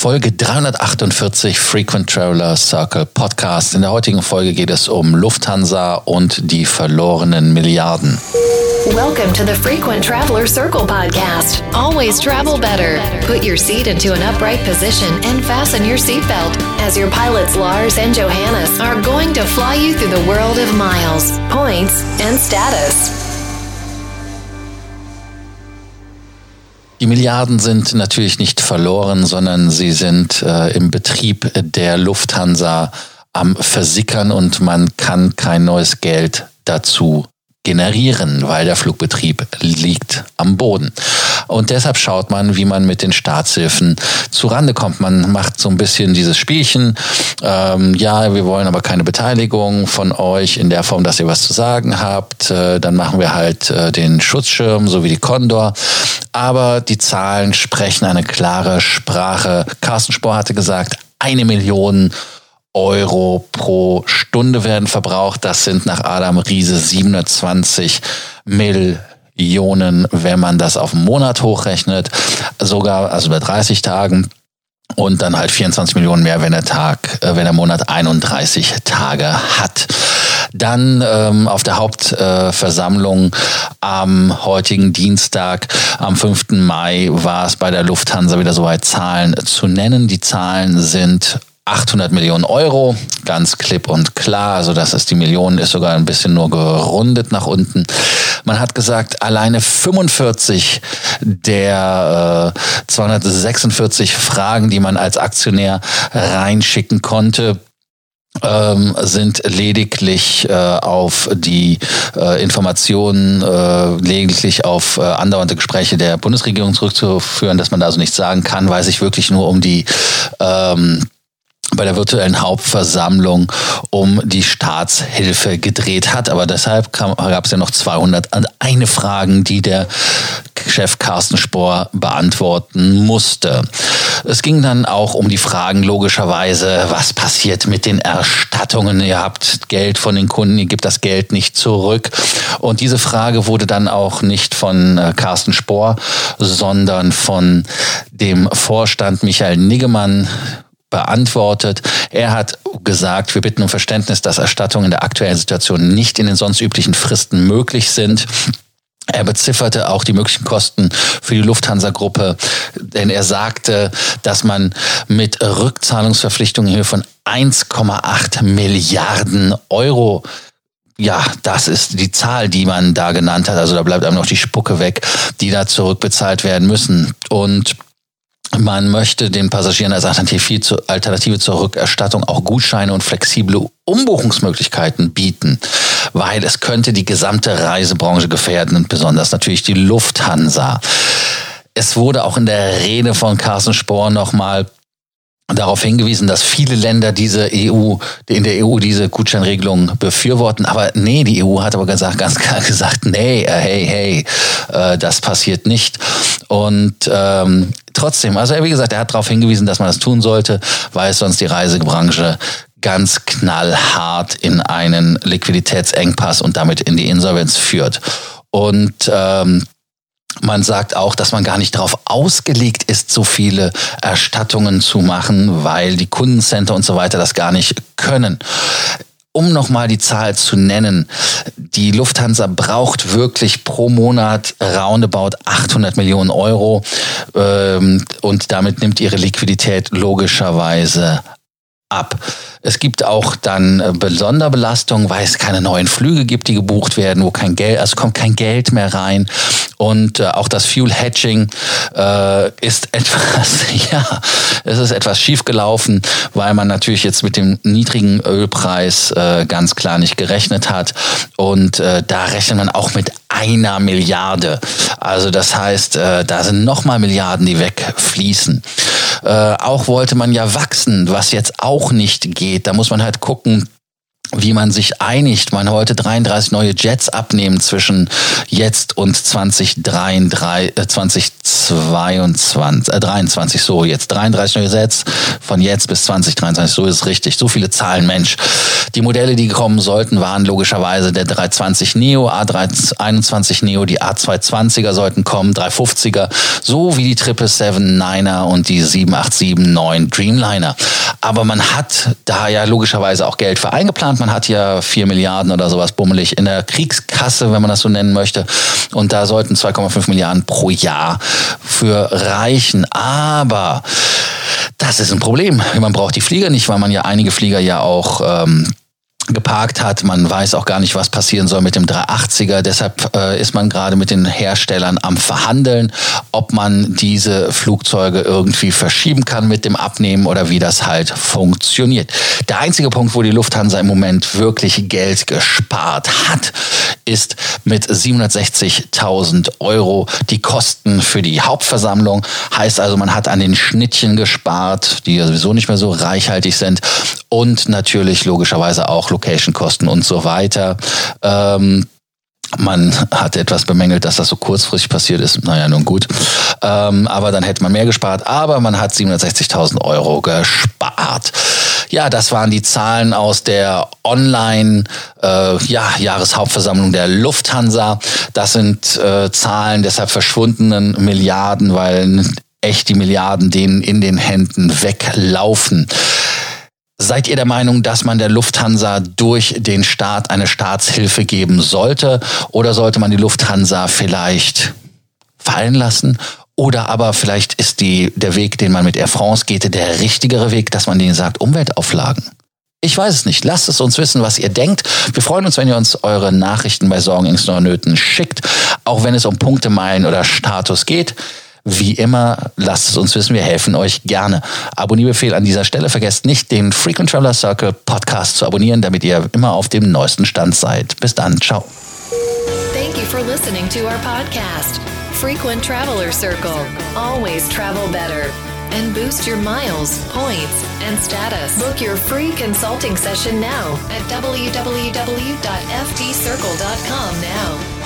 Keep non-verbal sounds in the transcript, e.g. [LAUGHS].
Folge 348 Frequent Traveler Circle Podcast. In der heutigen Folge geht es um Lufthansa und die verlorenen Milliarden. Welcome to the Frequent Traveler Circle podcast. Always travel better. Put your seat into an upright position and fasten your seatbelt as your pilots Lars and Johannes are going to fly you through the world of miles, points, and status. Die Milliarden sind natürlich nicht verloren, sondern sie sind äh, im Betrieb der Lufthansa am Versickern und man kann kein neues Geld dazu generieren, weil der Flugbetrieb liegt am Boden. Und deshalb schaut man, wie man mit den Staatshilfen zurande kommt. Man macht so ein bisschen dieses Spielchen. Ähm, ja, wir wollen aber keine Beteiligung von euch in der Form, dass ihr was zu sagen habt. Äh, dann machen wir halt äh, den Schutzschirm, so wie die Condor. Aber die Zahlen sprechen eine klare Sprache. Carsten Spohr hatte gesagt, eine Million Euro pro Stunde werden verbraucht. Das sind nach Adam Riese 720 Millionen, wenn man das auf einen Monat hochrechnet. Sogar, also bei 30 Tagen. Und dann halt 24 Millionen mehr, wenn der Tag, äh, wenn der Monat 31 Tage hat. Dann ähm, auf der Hauptversammlung äh, am heutigen Dienstag, am 5. Mai, war es bei der Lufthansa wieder soweit, Zahlen zu nennen. Die Zahlen sind 800 Millionen Euro, ganz klipp und klar. Also das ist die Million, ist sogar ein bisschen nur gerundet nach unten. Man hat gesagt, alleine 45 der äh, 246 Fragen, die man als Aktionär reinschicken konnte, ähm, sind lediglich äh, auf die äh, Informationen, äh, lediglich auf äh, andauernde Gespräche der Bundesregierung zurückzuführen, dass man da also nichts sagen kann, weil sich wirklich nur um die ähm, bei der virtuellen Hauptversammlung um die Staatshilfe gedreht hat. Aber deshalb gab es ja noch 201 Fragen, die der Chef Carsten Spohr beantworten musste. Es ging dann auch um die Fragen logischerweise, was passiert mit den Erstattungen? Ihr habt Geld von den Kunden, ihr gebt das Geld nicht zurück. Und diese Frage wurde dann auch nicht von äh, Carsten Spohr, sondern von dem Vorstand Michael Niggemann beantwortet. Er hat gesagt, wir bitten um Verständnis, dass Erstattungen in der aktuellen Situation nicht in den sonst üblichen Fristen möglich sind. Er bezifferte auch die möglichen Kosten für die Lufthansa-Gruppe, denn er sagte, dass man mit Rückzahlungsverpflichtungen in Höhe von 1,8 Milliarden Euro ja, das ist die Zahl, die man da genannt hat. Also da bleibt einem noch die Spucke weg, die da zurückbezahlt werden müssen. Und man möchte den Passagieren als Alternative zur Rückerstattung auch Gutscheine und flexible Umbuchungsmöglichkeiten bieten, weil es könnte die gesamte Reisebranche gefährden und besonders natürlich die Lufthansa. Es wurde auch in der Rede von Carsten Spohr nochmal darauf hingewiesen, dass viele Länder diese EU, in der EU diese Gutscheinregelung befürworten. Aber nee, die EU hat aber gesagt, ganz klar gesagt, nee, äh, hey, hey, äh, das passiert nicht. Und ähm, trotzdem, also wie gesagt, er hat darauf hingewiesen, dass man das tun sollte, weil es sonst die Reisebranche ganz knallhart in einen Liquiditätsengpass und damit in die Insolvenz führt. Und ähm, man sagt auch, dass man gar nicht darauf ausgelegt ist, so viele Erstattungen zu machen, weil die Kundencenter und so weiter das gar nicht können. Um nochmal die Zahl zu nennen, die Lufthansa braucht wirklich pro Monat roundabout 800 Millionen Euro ähm, und damit nimmt ihre Liquidität logischerweise ab. Es gibt auch dann äh, Sonderbelastungen, weil es keine neuen Flüge gibt, die gebucht werden, wo kein Geld, also kommt kein Geld mehr rein. Und äh, auch das Fuel Hedging äh, ist [LAUGHS] etwas, ja, es ist etwas schiefgelaufen, weil man natürlich jetzt mit dem niedrigen Ölpreis äh, ganz klar nicht gerechnet hat. Und äh, da rechnet man auch mit einer Milliarde. Also das heißt, äh, da sind nochmal Milliarden, die wegfließen. Äh, auch wollte man ja wachsen, was jetzt auch nicht geht. Da muss man halt gucken, wie man sich einigt. Man heute 33 neue Jets abnehmen zwischen jetzt und 2023, äh, 2022, äh, 23, so jetzt 33 neue Jets von jetzt bis 2023, so ist es richtig. So viele Zahlen, Mensch. Die Modelle, die kommen sollten, waren logischerweise der 320 Neo, A321 Neo, die A220er sollten kommen, 350er, so wie die 777-9er und die 787-9 Dreamliner. Aber man hat da ja logischerweise auch Geld für eingeplant man hat ja vier Milliarden oder sowas bummelig in der Kriegskasse, wenn man das so nennen möchte. Und da sollten 2,5 Milliarden pro Jahr für reichen. Aber das ist ein Problem. Man braucht die Flieger nicht, weil man ja einige Flieger ja auch ähm, geparkt hat. Man weiß auch gar nicht, was passieren soll mit dem 380er. Deshalb äh, ist man gerade mit den Herstellern am Verhandeln, ob man diese Flugzeuge irgendwie verschieben kann mit dem Abnehmen oder wie das halt funktioniert. Der einzige Punkt, wo die Lufthansa im Moment wirklich Geld gespart hat, ist mit 760.000 Euro die Kosten für die Hauptversammlung. Heißt also, man hat an den Schnittchen gespart, die ja sowieso nicht mehr so reichhaltig sind und natürlich logischerweise auch Location-Kosten und so weiter. Ähm, man hat etwas bemängelt, dass das so kurzfristig passiert ist. Naja, nun gut. Ähm, aber dann hätte man mehr gespart. Aber man hat 760.000 Euro gespart. Ja, das waren die Zahlen aus der Online äh, ja, der Lufthansa. Das sind äh, Zahlen deshalb verschwundenen Milliarden, weil echt die Milliarden denen in den Händen weglaufen. Seid ihr der Meinung, dass man der Lufthansa durch den Staat eine Staatshilfe geben sollte? Oder sollte man die Lufthansa vielleicht fallen lassen? Oder aber vielleicht ist die, der Weg, den man mit Air France geht, der richtigere Weg, dass man denen sagt, Umweltauflagen? Ich weiß es nicht. Lasst es uns wissen, was ihr denkt. Wir freuen uns, wenn ihr uns eure Nachrichten bei Sorgen, Ängsten oder Nöten schickt, auch wenn es um Punkte, Meilen oder Status geht. Wie immer, lasst es uns wissen, wir helfen euch gerne. Abonnierbefehl an dieser Stelle. Vergesst nicht, den Frequent Traveler Circle Podcast zu abonnieren, damit ihr immer auf dem neuesten Stand seid. Bis dann, ciao. Thank you for listening to our podcast, Frequent Traveler Circle. Always travel better. And boost your miles, points, and status. Book your free consulting session now at www.ftcircle.com now.